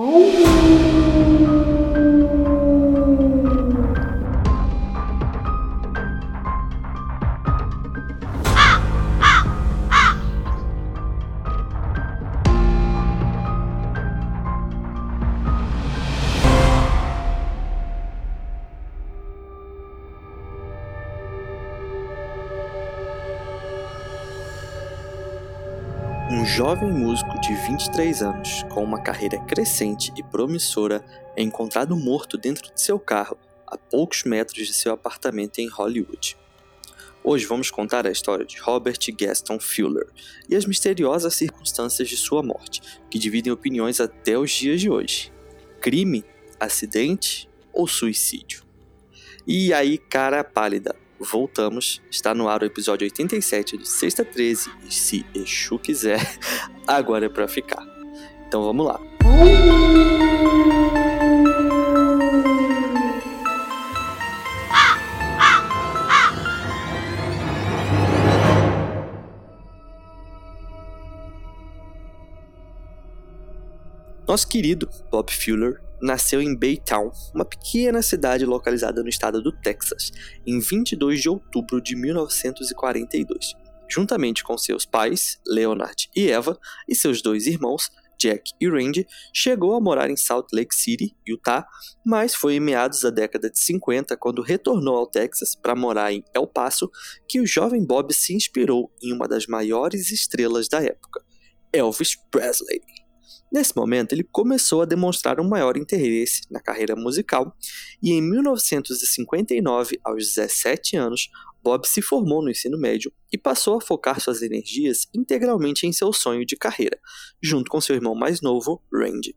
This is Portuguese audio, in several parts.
Um jovem músico de 23 anos, com uma carreira crescente e promissora, é encontrado morto dentro de seu carro, a poucos metros de seu apartamento em Hollywood. Hoje vamos contar a história de Robert Gaston Fuller e as misteriosas circunstâncias de sua morte, que dividem opiniões até os dias de hoje. Crime, acidente ou suicídio? E aí, cara pálida, voltamos. Está no ar o episódio 87 de Sexta 13 e se Exu quiser, agora é para ficar. Então vamos lá. Nosso querido Bob Fuller nasceu em Baytown, uma pequena cidade localizada no estado do Texas, em 22 de outubro de 1942. Juntamente com seus pais, Leonard e Eva, e seus dois irmãos, Jack e Randy, chegou a morar em Salt Lake City, Utah, mas foi em meados da década de 50, quando retornou ao Texas para morar em El Paso, que o jovem Bob se inspirou em uma das maiores estrelas da época, Elvis Presley. Nesse momento, ele começou a demonstrar um maior interesse na carreira musical e em 1959, aos 17 anos, Bob se formou no ensino médio e passou a focar suas energias integralmente em seu sonho de carreira, junto com seu irmão mais novo, Randy.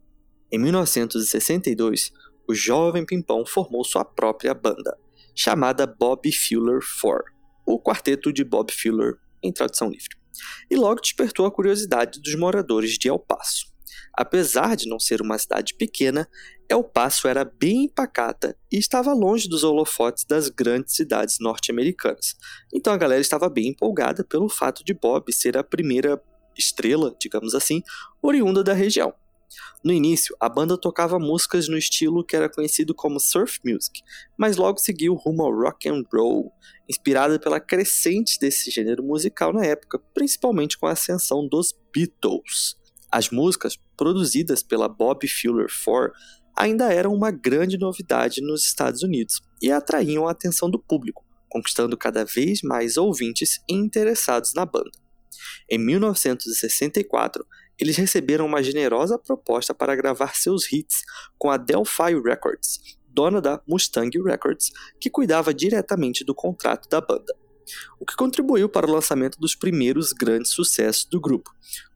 Em 1962, o jovem Pimpão formou sua própria banda, chamada Bob Fuller 4, o quarteto de Bob Fuller em tradução livre, e logo despertou a curiosidade dos moradores de El Paso. Apesar de não ser uma cidade pequena, El Paso era bem pacata e estava longe dos holofotes das grandes cidades norte-americanas. Então a galera estava bem empolgada pelo fato de Bob ser a primeira estrela, digamos assim, oriunda da região. No início, a banda tocava músicas no estilo que era conhecido como surf music, mas logo seguiu rumo ao rock and roll, inspirada pela crescente desse gênero musical na época, principalmente com a ascensão dos Beatles. As músicas, produzidas pela Bob Fuller 4, ainda eram uma grande novidade nos Estados Unidos e atraíam a atenção do público, conquistando cada vez mais ouvintes e interessados na banda. Em 1964, eles receberam uma generosa proposta para gravar seus hits com a Delphi Records, dona da Mustang Records, que cuidava diretamente do contrato da banda o que contribuiu para o lançamento dos primeiros grandes sucessos do grupo,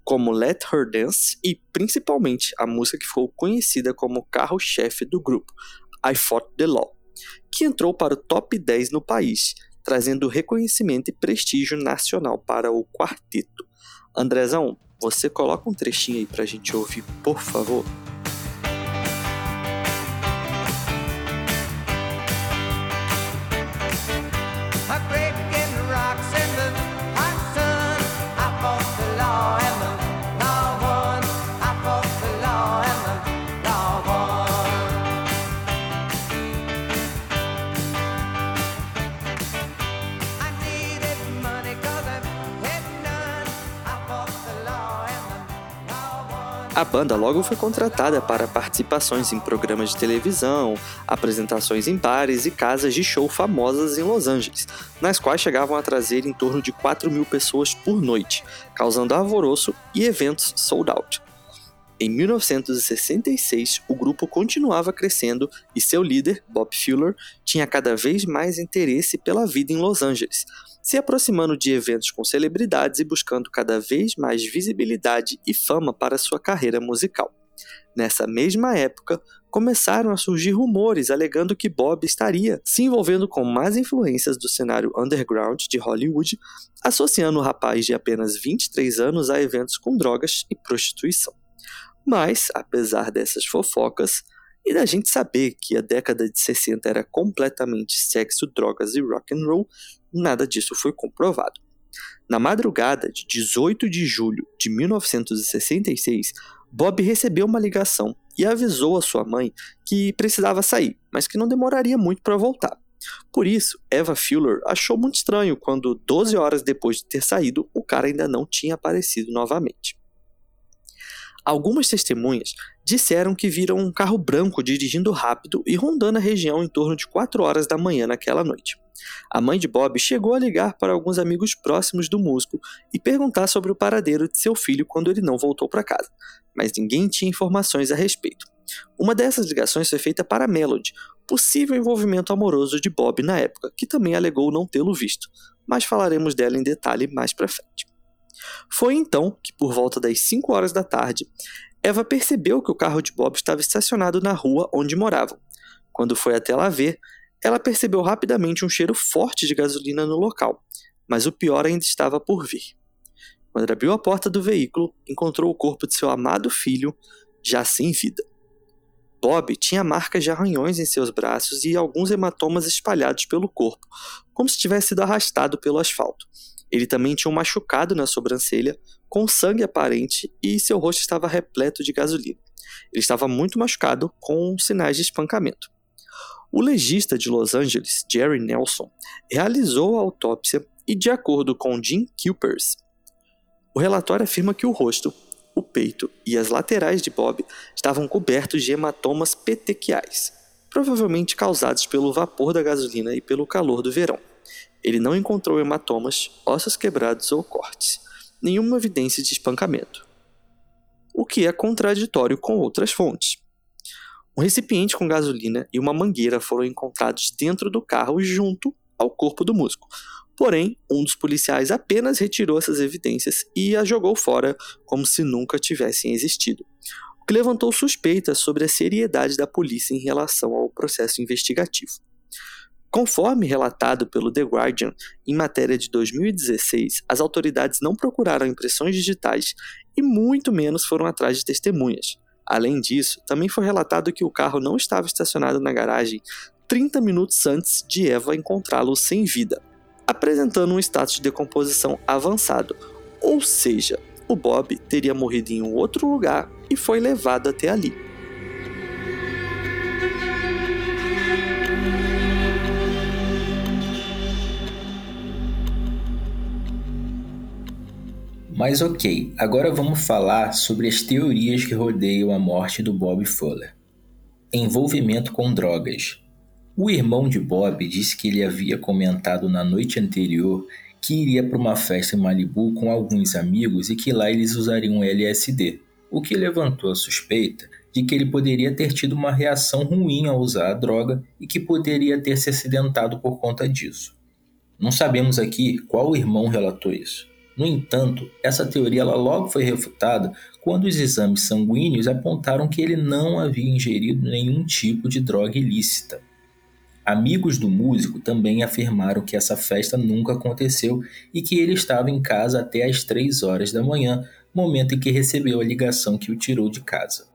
como Let Her Dance e principalmente a música que ficou conhecida como carro-chefe do grupo, I Fought the Law, que entrou para o top 10 no país, trazendo reconhecimento e prestígio nacional para o quarteto. Andrezão, você coloca um trechinho aí pra gente ouvir, por favor? Banda logo foi contratada para participações em programas de televisão, apresentações em bares e casas de show famosas em Los Angeles, nas quais chegavam a trazer em torno de 4 mil pessoas por noite, causando alvoroço e eventos sold out. Em 1966, o grupo continuava crescendo e seu líder, Bob Fuller, tinha cada vez mais interesse pela vida em Los Angeles, se aproximando de eventos com celebridades e buscando cada vez mais visibilidade e fama para sua carreira musical. Nessa mesma época, começaram a surgir rumores alegando que Bob estaria se envolvendo com mais influências do cenário underground de Hollywood, associando o rapaz de apenas 23 anos a eventos com drogas e prostituição. Mas, apesar dessas fofocas, e da gente saber que a década de 60 era completamente sexo, drogas e rock and roll, nada disso foi comprovado. Na madrugada de 18 de julho de 1966, Bob recebeu uma ligação e avisou a sua mãe que precisava sair, mas que não demoraria muito para voltar. Por isso, Eva Fuller achou muito estranho quando, 12 horas depois de ter saído, o cara ainda não tinha aparecido novamente. Algumas testemunhas disseram que viram um carro branco dirigindo rápido e rondando a região em torno de 4 horas da manhã naquela noite. A mãe de Bob chegou a ligar para alguns amigos próximos do músico e perguntar sobre o paradeiro de seu filho quando ele não voltou para casa, mas ninguém tinha informações a respeito. Uma dessas ligações foi feita para Melody, possível envolvimento amoroso de Bob na época, que também alegou não tê-lo visto, mas falaremos dela em detalhe mais para frente. Foi então que, por volta das 5 horas da tarde, Eva percebeu que o carro de Bob estava estacionado na rua onde moravam. Quando foi até lá ver, ela percebeu rapidamente um cheiro forte de gasolina no local, mas o pior ainda estava por vir. Quando abriu a porta do veículo, encontrou o corpo de seu amado filho, já sem vida. Bob tinha marcas de arranhões em seus braços e alguns hematomas espalhados pelo corpo, como se tivesse sido arrastado pelo asfalto. Ele também tinha um machucado na sobrancelha, com sangue aparente, e seu rosto estava repleto de gasolina. Ele estava muito machucado, com sinais de espancamento. O legista de Los Angeles, Jerry Nelson, realizou a autópsia e, de acordo com Jim Kuipers, o relatório afirma que o rosto, o peito e as laterais de Bob estavam cobertos de hematomas petequiais, provavelmente causados pelo vapor da gasolina e pelo calor do verão. Ele não encontrou hematomas, ossos quebrados ou cortes, nenhuma evidência de espancamento, o que é contraditório com outras fontes. Um recipiente com gasolina e uma mangueira foram encontrados dentro do carro junto ao corpo do músico. Porém, um dos policiais apenas retirou essas evidências e as jogou fora como se nunca tivessem existido, o que levantou suspeitas sobre a seriedade da polícia em relação ao processo investigativo. Conforme relatado pelo The Guardian em matéria de 2016, as autoridades não procuraram impressões digitais e muito menos foram atrás de testemunhas. Além disso, também foi relatado que o carro não estava estacionado na garagem 30 minutos antes de Eva encontrá-lo sem vida, apresentando um status de decomposição avançado, ou seja, o Bob teria morrido em um outro lugar e foi levado até ali. Mas ok, agora vamos falar sobre as teorias que rodeiam a morte do Bob Fuller. Envolvimento com drogas. O irmão de Bob disse que ele havia comentado na noite anterior que iria para uma festa em Malibu com alguns amigos e que lá eles usariam LSD, o que levantou a suspeita de que ele poderia ter tido uma reação ruim ao usar a droga e que poderia ter se acidentado por conta disso. Não sabemos aqui qual irmão relatou isso. No entanto, essa teoria logo foi refutada quando os exames sanguíneos apontaram que ele não havia ingerido nenhum tipo de droga ilícita. Amigos do músico também afirmaram que essa festa nunca aconteceu e que ele estava em casa até às 3 horas da manhã, momento em que recebeu a ligação que o tirou de casa.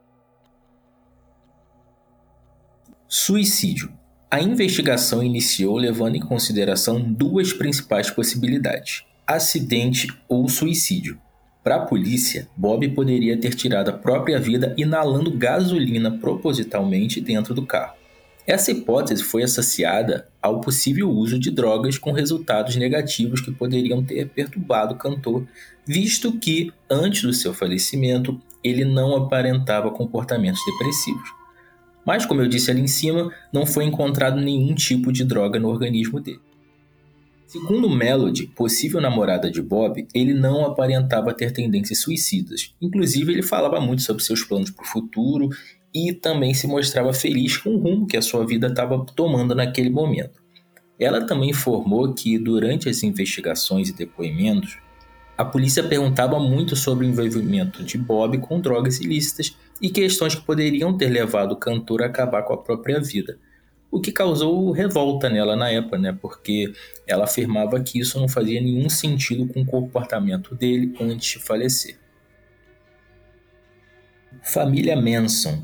Suicídio. A investigação iniciou levando em consideração duas principais possibilidades acidente ou suicídio. Para a polícia, Bob poderia ter tirado a própria vida inalando gasolina propositalmente dentro do carro. Essa hipótese foi associada ao possível uso de drogas com resultados negativos que poderiam ter perturbado o cantor, visto que, antes do seu falecimento, ele não aparentava comportamentos depressivos. Mas, como eu disse ali em cima, não foi encontrado nenhum tipo de droga no organismo dele. Segundo Melody, possível namorada de Bob, ele não aparentava ter tendências suicidas. Inclusive, ele falava muito sobre seus planos para o futuro e também se mostrava feliz com o rumo que a sua vida estava tomando naquele momento. Ela também informou que, durante as investigações e depoimentos, a polícia perguntava muito sobre o envolvimento de Bob com drogas ilícitas e questões que poderiam ter levado o cantor a acabar com a própria vida o que causou revolta nela na época, né? Porque ela afirmava que isso não fazia nenhum sentido com o comportamento dele antes de falecer. Família Manson.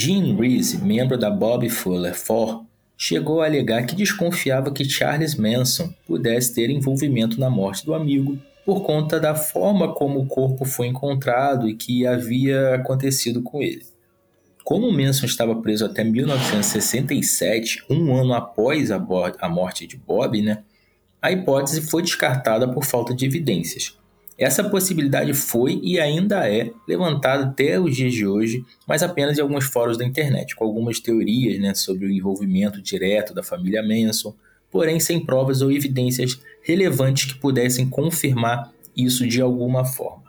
Gene Reese, membro da Bob Fuller 4, chegou a alegar que desconfiava que Charles Manson pudesse ter envolvimento na morte do amigo por conta da forma como o corpo foi encontrado e que havia acontecido com ele. Como Manson estava preso até 1967, um ano após a, a morte de Bob, né, a hipótese foi descartada por falta de evidências. Essa possibilidade foi e ainda é levantada até os dias de hoje, mas apenas em alguns fóruns da internet, com algumas teorias né, sobre o envolvimento direto da família Manson, porém sem provas ou evidências relevantes que pudessem confirmar isso de alguma forma.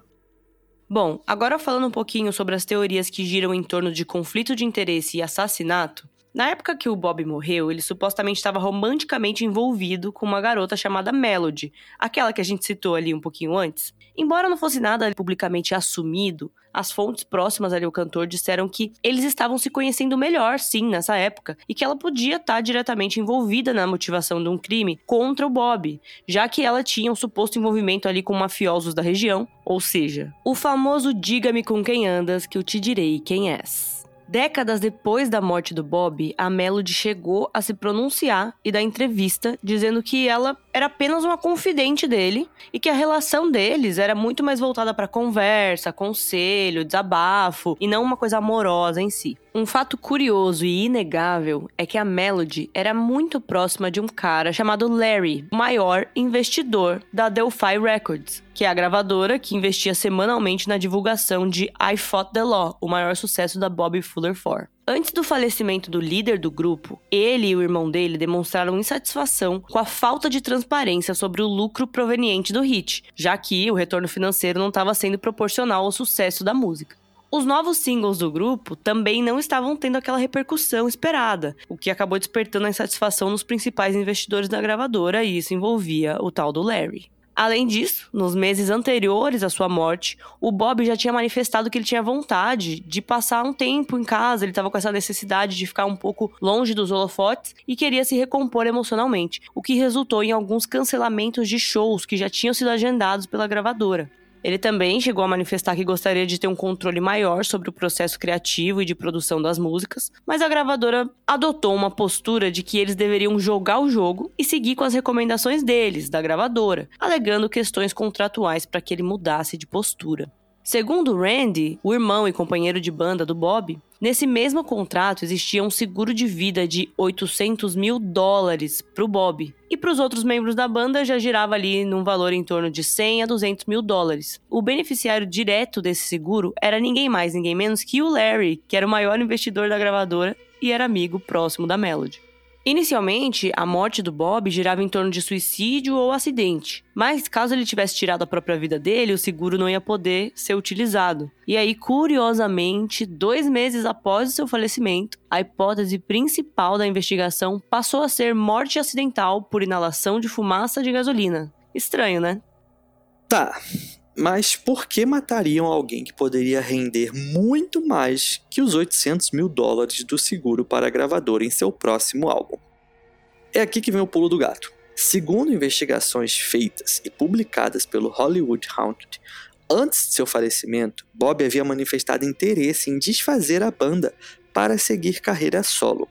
Bom, agora falando um pouquinho sobre as teorias que giram em torno de conflito de interesse e assassinato, na época que o Bob morreu, ele supostamente estava romanticamente envolvido com uma garota chamada Melody, aquela que a gente citou ali um pouquinho antes. Embora não fosse nada publicamente assumido, as fontes próximas ali ao cantor disseram que eles estavam se conhecendo melhor, sim, nessa época, e que ela podia estar diretamente envolvida na motivação de um crime contra o Bob, já que ela tinha um suposto envolvimento ali com mafiosos da região, ou seja, o famoso diga-me com quem andas que eu te direi quem és. Décadas depois da morte do Bob, a Melody chegou a se pronunciar e dar entrevista dizendo que ela era apenas uma confidente dele e que a relação deles era muito mais voltada para conversa, conselho, desabafo e não uma coisa amorosa em si. Um fato curioso e inegável é que a Melody era muito próxima de um cara chamado Larry, o maior investidor da Delphi Records, que é a gravadora que investia semanalmente na divulgação de I Fought the Law, o maior sucesso da Bobby Fuller 4. Antes do falecimento do líder do grupo, ele e o irmão dele demonstraram insatisfação com a falta de transparência sobre o lucro proveniente do hit, já que o retorno financeiro não estava sendo proporcional ao sucesso da música. Os novos singles do grupo também não estavam tendo aquela repercussão esperada, o que acabou despertando a insatisfação nos principais investidores da gravadora e isso envolvia o tal do Larry. Além disso, nos meses anteriores à sua morte, o Bob já tinha manifestado que ele tinha vontade de passar um tempo em casa, ele estava com essa necessidade de ficar um pouco longe dos holofotes e queria se recompor emocionalmente, o que resultou em alguns cancelamentos de shows que já tinham sido agendados pela gravadora. Ele também chegou a manifestar que gostaria de ter um controle maior sobre o processo criativo e de produção das músicas, mas a gravadora adotou uma postura de que eles deveriam jogar o jogo e seguir com as recomendações deles, da gravadora, alegando questões contratuais para que ele mudasse de postura. Segundo Randy, o irmão e companheiro de banda do Bob, nesse mesmo contrato existia um seguro de vida de 800 mil dólares para o Bob. E para os outros membros da banda já girava ali num valor em torno de 100 a 200 mil dólares. O beneficiário direto desse seguro era ninguém mais, ninguém menos que o Larry, que era o maior investidor da gravadora e era amigo próximo da Melody. Inicialmente, a morte do Bob girava em torno de suicídio ou acidente, mas caso ele tivesse tirado a própria vida dele, o seguro não ia poder ser utilizado. E aí, curiosamente, dois meses após o seu falecimento, a hipótese principal da investigação passou a ser morte acidental por inalação de fumaça de gasolina. Estranho, né? Tá, mas por que matariam alguém que poderia render muito mais que os 800 mil dólares do seguro para a gravadora em seu próximo álbum? É aqui que vem o pulo do gato. Segundo investigações feitas e publicadas pelo Hollywood Haunted, antes de seu falecimento, Bob havia manifestado interesse em desfazer a banda para seguir carreira solo,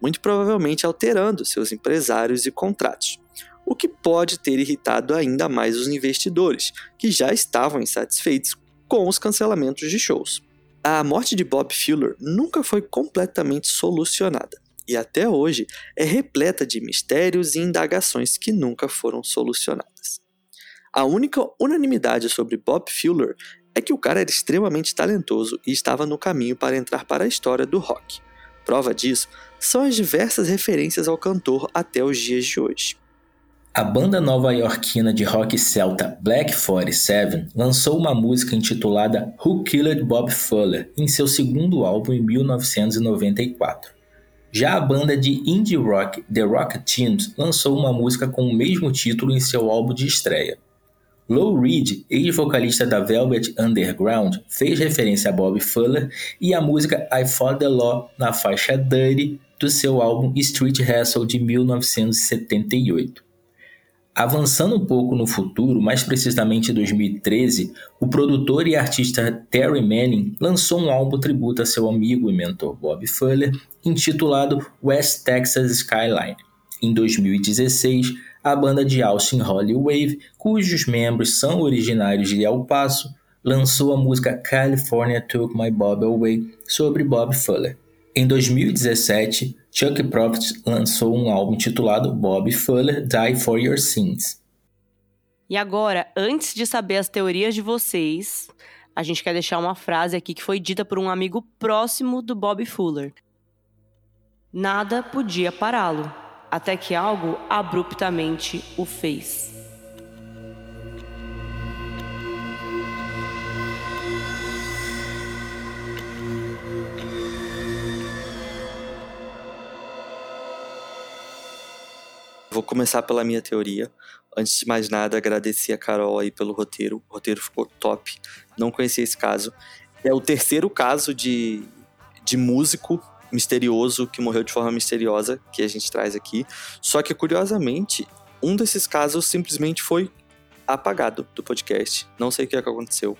muito provavelmente alterando seus empresários e contratos o que pode ter irritado ainda mais os investidores, que já estavam insatisfeitos com os cancelamentos de shows. A morte de Bob Fuller nunca foi completamente solucionada e até hoje é repleta de mistérios e indagações que nunca foram solucionadas. A única unanimidade sobre Bob Fuller é que o cara era extremamente talentoso e estava no caminho para entrar para a história do rock. Prova disso são as diversas referências ao cantor até os dias de hoje. A banda nova-iorquina de rock celta Black 47 lançou uma música intitulada Who Killed Bob Fuller em seu segundo álbum em 1994. Já a banda de indie rock The Rock Teams lançou uma música com o mesmo título em seu álbum de estreia. Lou Reed, ex-vocalista da Velvet Underground, fez referência a Bob Fuller e a música I Fought the Law na faixa Dirty do seu álbum Street Hustle de 1978. Avançando um pouco no futuro, mais precisamente em 2013, o produtor e artista Terry Manning lançou um álbum tributo a seu amigo e mentor Bob Fuller, intitulado West Texas Skyline. Em 2016, a banda de Austin Holy Wave, cujos membros são originários de El Paso, lançou a música California Took My Bob Away sobre Bob Fuller. Em 2017, Chuck Prophet lançou um álbum titulado Bob Fuller Die for Your Sins. E agora, antes de saber as teorias de vocês, a gente quer deixar uma frase aqui que foi dita por um amigo próximo do Bob Fuller. Nada podia pará-lo, até que algo abruptamente o fez. Vou começar pela minha teoria. Antes de mais nada, agradecer a Carol aí pelo roteiro. O roteiro ficou top. Não conhecia esse caso. É o terceiro caso de, de músico misterioso que morreu de forma misteriosa que a gente traz aqui. Só que, curiosamente, um desses casos simplesmente foi apagado do podcast. Não sei o que, é que aconteceu.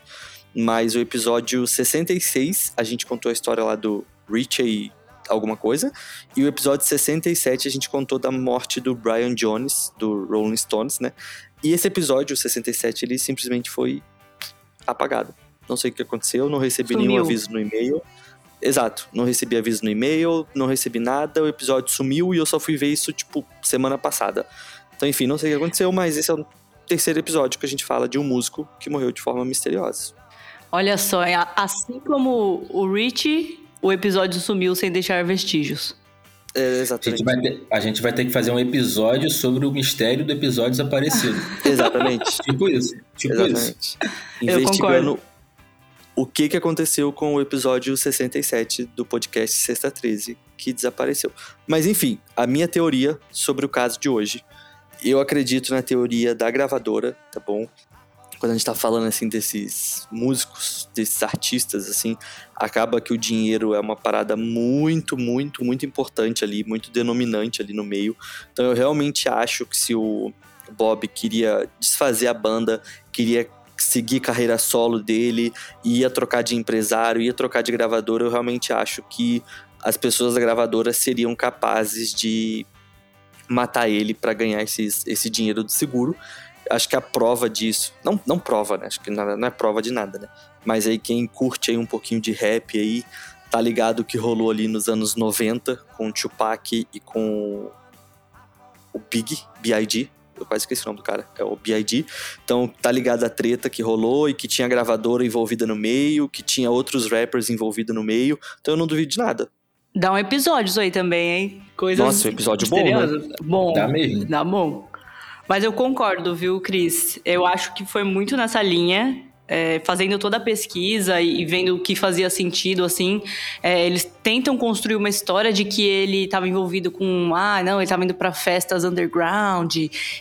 Mas o episódio 66, a gente contou a história lá do Richie alguma coisa. E o episódio 67 a gente contou da morte do Brian Jones, do Rolling Stones, né? E esse episódio, 67, ele simplesmente foi apagado. Não sei o que aconteceu, não recebi Sumiu. nenhum aviso no e-mail. Exato, não recebi aviso no e-mail, não recebi nada, o episódio sumiu e eu só fui ver isso, tipo, semana passada. Então, enfim, não sei o que aconteceu, mas esse é o terceiro episódio que a gente fala de um músico que morreu de forma misteriosa. Olha só, é assim como o Richie, o episódio sumiu sem deixar vestígios. É, A exatamente. gente, vai ter, a gente vai ter que fazer um episódio sobre o mistério do episódio desaparecido. Exatamente. tipo isso. Tipo isso. Exatamente. Eu Investigando o que, que aconteceu com o episódio 67 do podcast Sexta 13, que desapareceu. Mas enfim, a minha teoria sobre o caso de hoje. Eu acredito na teoria da gravadora, tá bom? Quando a gente tá falando assim desses músicos, desses artistas, assim, acaba que o dinheiro é uma parada muito, muito, muito importante ali, muito denominante ali no meio. Então eu realmente acho que se o Bob queria desfazer a banda, queria seguir carreira solo dele, ia trocar de empresário, ia trocar de gravadora, eu realmente acho que as pessoas da gravadora seriam capazes de matar ele para ganhar esses, esse dinheiro do seguro. Acho que a prova disso, não, não prova, né? Acho que não não é prova de nada, né? Mas aí quem curte aí um pouquinho de rap aí, tá ligado o que rolou ali nos anos 90 com o Tupac e com o Big, B.I.G., eu quase esqueci o nome do cara, é o B.I.G. Então tá ligado a treta que rolou e que tinha gravadora envolvida no meio, que tinha outros rappers envolvidos no meio. Então eu não duvido de nada. Dá um episódio isso aí também, hein? Coisas Nossa, um episódio bom, né? Bom, Dá mesmo. Dá bom. Mas eu concordo, viu, Cris? Eu acho que foi muito nessa linha. é, fazendo toda a pesquisa e, vendo o que fazia sentido, assim, é, eles tentam construir uma história de que ele estava envolvido com, ah, não, ele estava indo para festas underground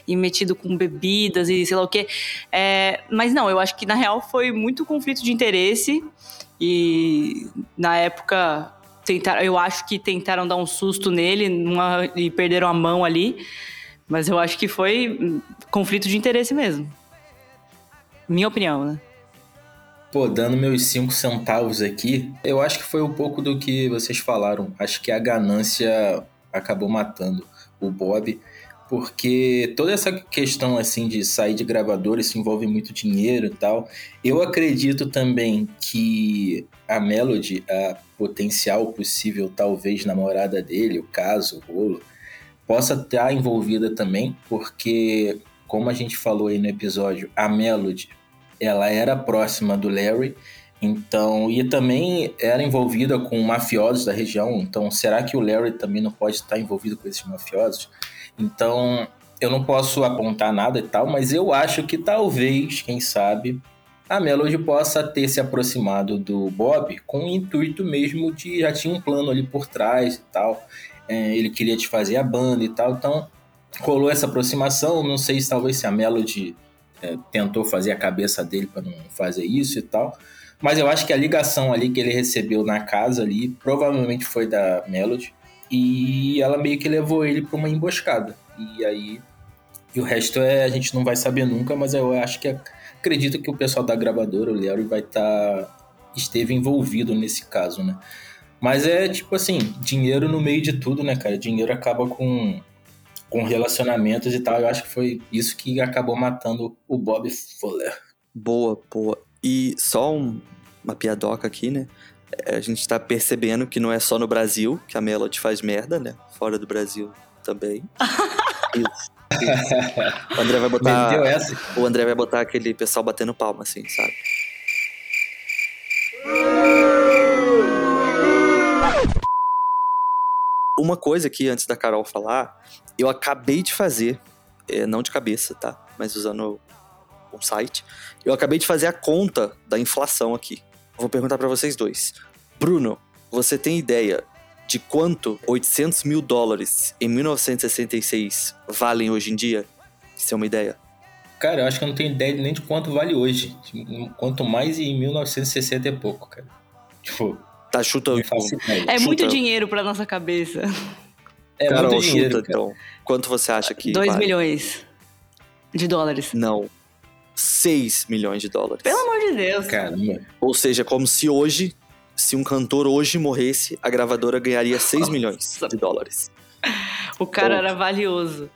e metido com bebidas e sei lá o quê. É, mas não, eu acho que na real foi muito conflito de interesse e na época tentaram, eu acho que tentaram dar um susto nele numa- e perderam a mão ali. Mas eu acho que foi hum, conflito de interesse mesmo. Minha opinião, né? Pô, dando meus cinco centavos aqui, eu acho que foi um pouco do que vocês falaram. Acho que a ganância acabou matando o Bob, porque toda essa questão assim de sair de gravadora isso envolve muito dinheiro e tal. Eu acredito também que a Melody, a potencial possível talvez namorada dele, o caso, o rolo, possa estar envolvida também, porque como a gente falou aí no episódio, a Melody ela era próxima do Larry, então e também era envolvida com mafiosos da região. Então, será que o Larry também não pode estar envolvido com esses mafiosos? Então, eu não posso apontar nada e tal, mas eu acho que talvez, quem sabe, a Melody possa ter se aproximado do Bob com o intuito mesmo de já tinha um plano ali por trás e tal. É, ele queria desfazer a banda e tal, então rolou essa aproximação. Não sei se talvez se a Melody é, tentou fazer a cabeça dele para não fazer isso e tal. Mas eu acho que a ligação ali que ele recebeu na casa ali provavelmente foi da Melody. E ela meio que levou ele para uma emboscada. E aí. E o resto é a gente não vai saber nunca, mas eu acho que acredito que o pessoal da gravadora, o Larry, vai estar. esteve envolvido nesse caso, né? Mas é tipo assim, dinheiro no meio de tudo, né, cara? Dinheiro acaba com com relacionamentos e tal. Eu acho que foi isso que acabou matando o Bob Fuller. Boa, boa. E só um, uma piadoca aqui, né? É, a gente tá percebendo que não é só no Brasil que a Melody faz merda, né? Fora do Brasil também. isso, isso. O André vai botar. O André vai botar aquele pessoal batendo palma, assim, sabe? Uma coisa aqui, antes da Carol falar, eu acabei de fazer, é, não de cabeça, tá? Mas usando um site, eu acabei de fazer a conta da inflação aqui. Vou perguntar pra vocês dois. Bruno, você tem ideia de quanto 800 mil dólares em 1966 valem hoje em dia? Isso é uma ideia? Cara, eu acho que eu não tenho ideia nem de quanto vale hoje. Quanto mais em 1960 é pouco, cara. Tipo, Tá, chuta. faço ideia. É Chuta. muito dinheiro pra nossa cabeça. É Carol, muito dinheiro, chuta, cara. então. Quanto você acha que 2 vale? milhões de dólares. Não. 6 milhões de dólares. Pelo amor de Deus. Caramba. Ou seja, como se hoje, se um cantor hoje morresse, a gravadora ganharia 6 milhões de dólares. O cara era valioso.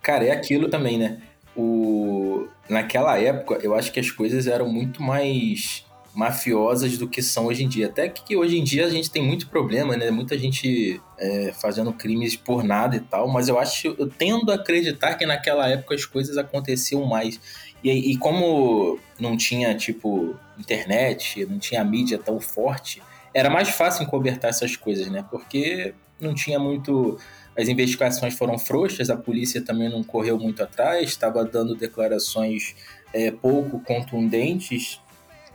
Cara, é aquilo também, né? O... Naquela época, eu acho que as coisas eram muito mais mafiosas do que são hoje em dia. Até que hoje em dia a gente tem muito problema, né? Muita gente é, fazendo crimes por nada e tal, mas eu acho, eu tendo a acreditar que naquela época as coisas aconteciam mais. E, e como não tinha, tipo, internet, não tinha mídia tão forte, era mais fácil encobertar essas coisas, né? Porque não tinha muito as investigações foram frouxas, a polícia também não correu muito atrás, estava dando declarações é, pouco contundentes.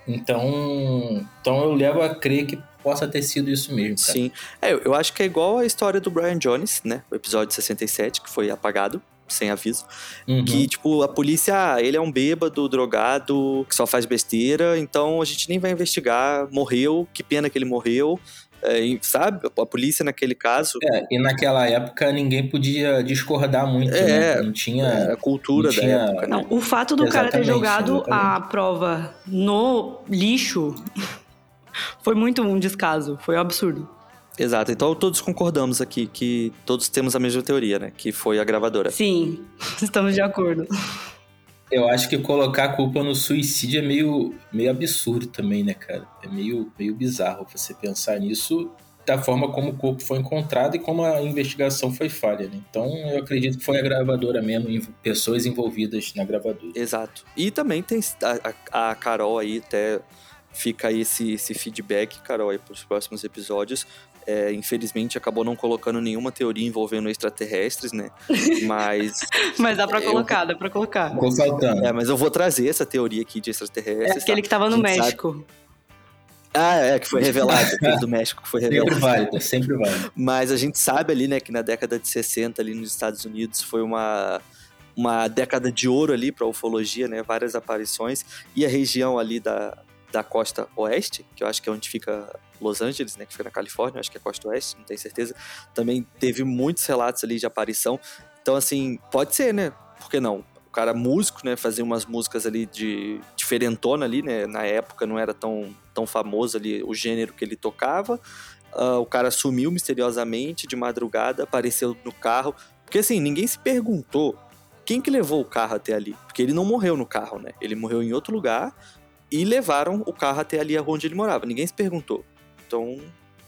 Então, então eu levo a crer que possa ter sido isso mesmo. Cara. Sim. É, eu- acho que é igual a história do Brian Jones, né? O episódio 67, que foi apagado, sem aviso. Uhum. Que, tipo, a polícia, ah, ele é um bêbado, drogado, que só faz besteira, então a gente nem vai investigar. Morreu, que pena que ele morreu. É, sabe? A polícia, naquele caso, É, e naquela época ninguém podia discordar muito, É, né? Não tinha. é a cultura não da tinha- época, né? Não, o fato do cara ter Exatamente, jogado a exatamente. prova no lixo foi muito um descaso. Foi um absurdo. Exato. Então todos concordamos aqui que todos temos a mesma teoria, né? Que foi a gravadora. Sim, estamos de acordo. Eu acho que colocar a culpa no suicídio é meio, meio absurdo também, né, cara? É meio, meio bizarro você pensar nisso da forma como o corpo foi encontrado e como a investigação foi falha, né? Então eu acredito que foi a gravadora mesmo, pessoas envolvidas na gravadora. Exato. E também tem a, a- Carol aí, até fica aí esse, esse feedback, Carol, aí pros próximos episódios. É, infelizmente acabou não colocando nenhuma teoria envolvendo extraterrestres, né? Mas, Mas dá pra Eu- colocar, dá pra colocar. Ficou faltando. é, mas eu vou trazer essa teoria aqui de É extraterrestres. aquele que tava no A gente sabe- México. Ah, é, que foi revelado, aquele do México que foi Sempre revelado. válido, sempre válido. Mas a gente sabe ali, né, que na década de 60 ali nos Estados Unidos foi uma, uma década de ouro ali para ufologia, né, várias aparições e a região ali da, da costa oeste, que eu acho que é onde fica Los Angeles, né, que fica na Califórnia, acho que é costa oeste, não tenho certeza, também teve muitos relatos ali de aparição. Então assim, pode ser, né? Por que não? O cara músico, né, fazia umas músicas ali de diferentona ali, né, na época não era tão tão famoso ali o gênero que ele tocava. Ah, o cara sumiu misteriosamente de madrugada, apareceu no carro. Porque assim, ninguém se perguntou quem que levou o carro até ali. Porque ele não morreu no carro, né? Ele morreu em outro lugar e levaram o carro até ali onde ele morava. Ninguém se perguntou. Então,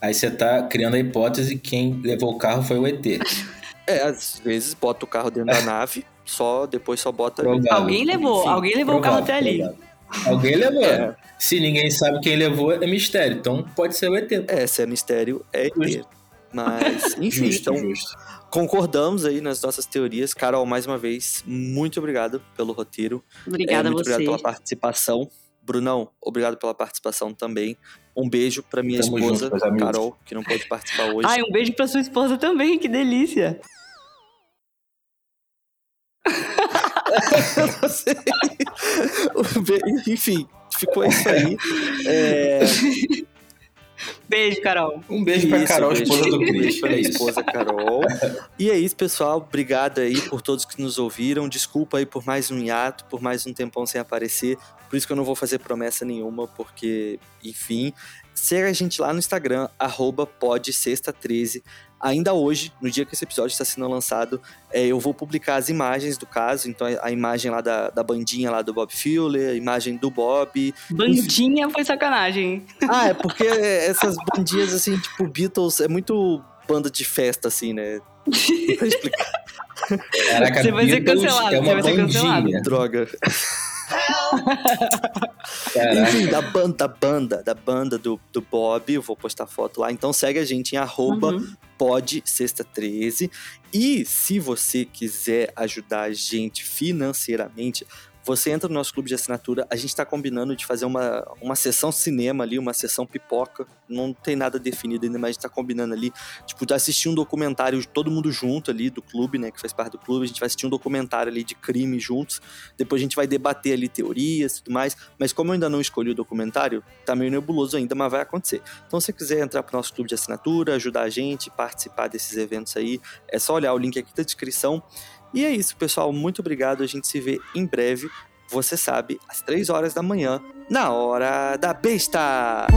Aí você tá criando a hipótese que quem levou o carro foi o ET. é, às vezes bota o carro dentro da nave, só depois só bota. Provável. Alguém levou, Enfim, alguém levou o carro até Provável, ali. provável. Alguém levou. É. Se ninguém sabe quem levou, é mistério. Então pode ser o ET. É, se é mistério, é ET. Justo. Mas, enfim, Justo, então justo. concordamos aí nas nossas teorias. Carol, mais uma vez, muito obrigado pelo roteiro. Obrigada É, a muito você. obrigado pela participação. Brunão, obrigado pela participação também. Um beijo pra minha Tamo esposa, junto. Carol, que não pôde participar hoje. Ai, um beijo pra sua esposa também, que delícia. Eu não sei. Be- Enfim, ficou isso aí. É, Beijo, Carol. Um beijo pra isso, Carol, beijo. esposa do Um Cris. pra É isso. esposa Carol. E é isso, pessoal. Obrigado aí por todos que nos ouviram. Desculpa aí por mais um hiato, por mais um tempão sem aparecer. Por isso que eu não vou fazer promessa nenhuma, porque, enfim, Segue a gente lá no Instagram, arroba podsexta13. Ainda hoje, no dia que esse episódio está sendo lançado, é, eu vou publicar as imagens do caso. Então, a imagem lá da, da bandinha lá do Bob Fuller, a imagem do Bob. Bandinha foi sacanagem. Ah, é porque essas bandinhas, assim, tipo, Beatles, é muito banda de festa, assim, né? Pra explicar. Caraca, Você vai ser Beatles cancelado, é você uma vai ser cancelado. Droga. Enfim, da banda, da banda, da banda do, do Bob, eu vou postar foto lá. Então segue a gente em arroba Uhum. pode sexta 13 e se você quiser ajudar a gente financeiramente você entra no nosso clube de assinatura, a gente tá combinando de fazer uma, uma sessão cinema ali, uma sessão pipoca, não tem nada definido ainda, mas a gente tá combinando ali, tipo, de assistir um documentário, todo mundo junto ali, do clube, né, que faz parte do clube, a gente vai assistir um documentário ali de crime juntos, depois a gente vai debater ali teorias e tudo mais, mas como eu ainda não escolhi o documentário, tá meio nebuloso ainda, mas vai acontecer. Então, se você quiser entrar pro nosso clube de assinatura, ajudar a gente, participar desses eventos aí, é só olhar o link aqui da descrição. E é isso, pessoal. Muito obrigado. A gente se vê em breve. Você sabe, às 3 horas da manhã, na hora da besta.